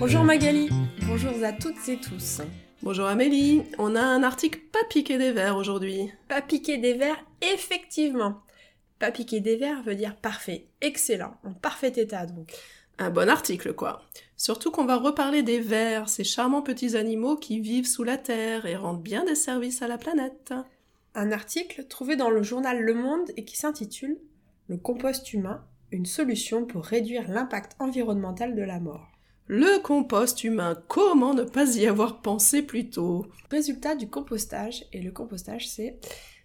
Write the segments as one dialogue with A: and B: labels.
A: Bonjour Magali, bonjour à toutes et tous.
B: Bonjour Amélie, on a un article pas piqué des verres aujourd'hui.
A: Pas piqué des verres, effectivement. Pas piqué des verres veut dire parfait, excellent, en parfait état donc.
B: Un bon article quoi. Surtout qu'on va reparler des vers, ces charmants petits animaux qui vivent sous la terre et rendent bien des services à la planète.
A: Un article trouvé dans le journal Le Monde et qui s'intitule Le compost humain, une solution pour réduire l'impact environnemental de la mort.
B: Le compost humain, comment ne pas y avoir pensé plus tôt?
A: Résultat du compostage, et le compostage c'est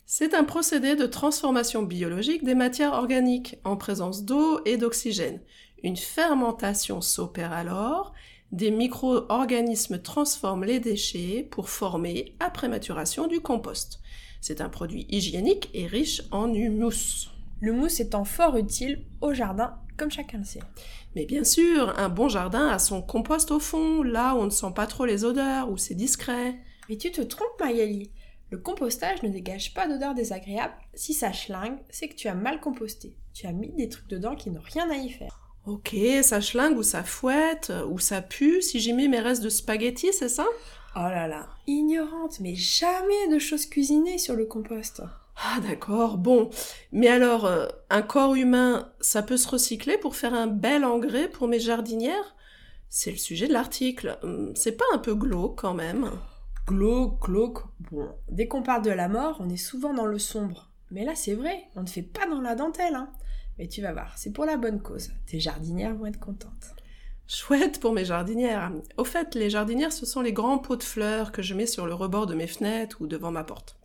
B: C'est un procédé de transformation biologique des matières organiques en présence d'eau et d'oxygène. Une fermentation s'opère alors, des micro-organismes transforment les déchets pour former, après maturation, du compost. C'est un produit hygiénique et riche en humus.
A: Le mousse étant fort utile au jardin, comme chacun le sait.
B: Mais bien sûr, un bon jardin a son compost au fond, là où on ne sent pas trop les odeurs, où c'est discret.
A: Mais tu te trompes, Magali. Le compostage ne dégage pas d'odeur désagréable. Si ça schlingue, c'est que tu as mal composté. Tu as mis des trucs dedans qui n'ont rien à y faire.
B: Ok, ça schlingue ou ça fouette, ou ça pue si j'y mets mes restes de spaghettis, c'est ça?
A: Oh là là, ignorante, mais jamais de choses cuisinées sur le compost.
B: Ah d'accord, bon. Mais alors, euh, un corps humain, ça peut se recycler pour faire un bel engrais pour mes jardinières? C'est le sujet de l'article. Hum, C'est pas un peu glauque quand même
A: Glauque, glauque. Bon, dès qu'on parle de la mort, on est souvent dans le sombre. Mais là, c'est vrai, on ne fait pas dans la dentelle, hein. Mais tu vas voir, c'est pour la bonne cause. Tes jardinières vont être contentes.
B: Chouette pour mes jardinières. Au fait, les jardinières, ce sont les grands pots de fleurs que je mets sur le rebord de mes fenêtres ou devant ma porte.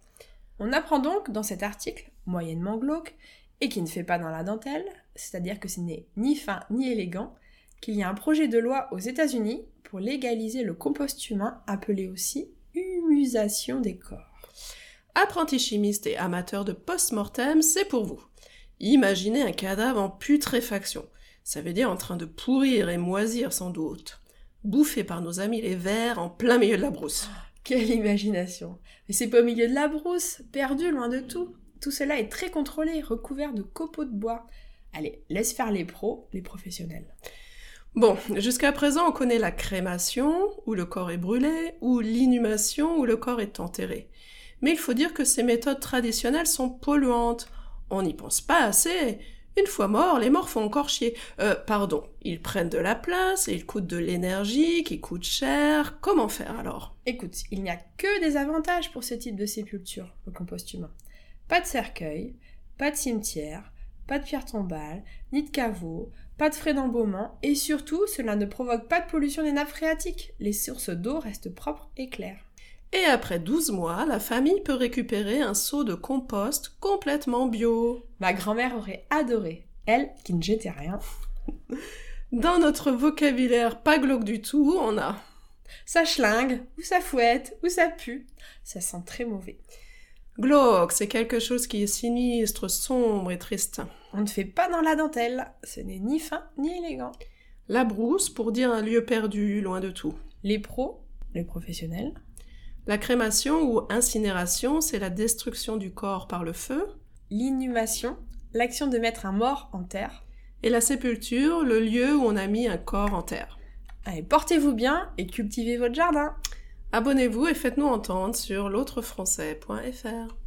A: On apprend donc dans cet article, moyennement glauque, et qui ne fait pas dans la dentelle, c'est-à-dire que ce n'est ni fin ni élégant, qu'il y a un projet de loi aux États-Unis pour légaliser le compost humain, appelé aussi humusation des corps.
B: Apprenti chimiste et amateur de post-mortem, c'est pour vous. Imaginez un cadavre en putréfaction. Ça veut dire en train de pourrir et moisir sans doute. Bouffé par nos amis les vers en plein milieu de la brousse.
A: Quelle imagination Mais c'est pas au milieu de la brousse, perdu loin de tout. Tout cela est très contrôlé, recouvert de copeaux de bois. Allez, laisse faire les pros, les professionnels.
B: Bon, jusqu'à présent, on connaît la crémation, où le corps est brûlé, ou l'inhumation, où le corps est enterré. Mais il faut dire que ces méthodes traditionnelles sont polluantes. On n'y pense pas assez. Une fois morts, les morts font encore chier. Euh, pardon, ils prennent de la place ils coûtent de l'énergie qui coûte cher. Comment faire alors?
A: Écoute, il n'y a que des avantages pour ce type de sépulture, le compost humain. Pas de cercueil, pas de cimetière, pas de pierre tombale, ni de caveau, pas de frais d'embaumement, et surtout, cela ne provoque pas de pollution des nappes phréatiques. Les sources d'eau restent propres et claires.
B: Et après 12 mois, la famille peut récupérer un seau de compost complètement bio.
A: Ma grand-mère aurait adoré, elle qui ne jetait rien.
B: Dans notre vocabulaire pas glauque du tout, on a
A: Ça schlingue, ou ça fouette, ou ça pue. Ça sent très mauvais.
B: glauque, c'est quelque chose qui est sinistre, sombre et triste.
A: On ne fait pas dans la dentelle, ce n'est ni fin ni élégant.
B: La brousse pour dire un lieu perdu, loin de tout.
A: Les pros, les professionnels,
B: La crémation ou incinération, c'est la destruction du corps par le feu.
A: l'inhumation, l'action de mettre un mort en terre.
B: Et la sépulture, le lieu où on a mis un corps en terre.
A: Allez, portez-vous bien et cultivez votre jardin.
B: Abonnez-vous et faites-nous entendre sur l'autrefrançais.fr.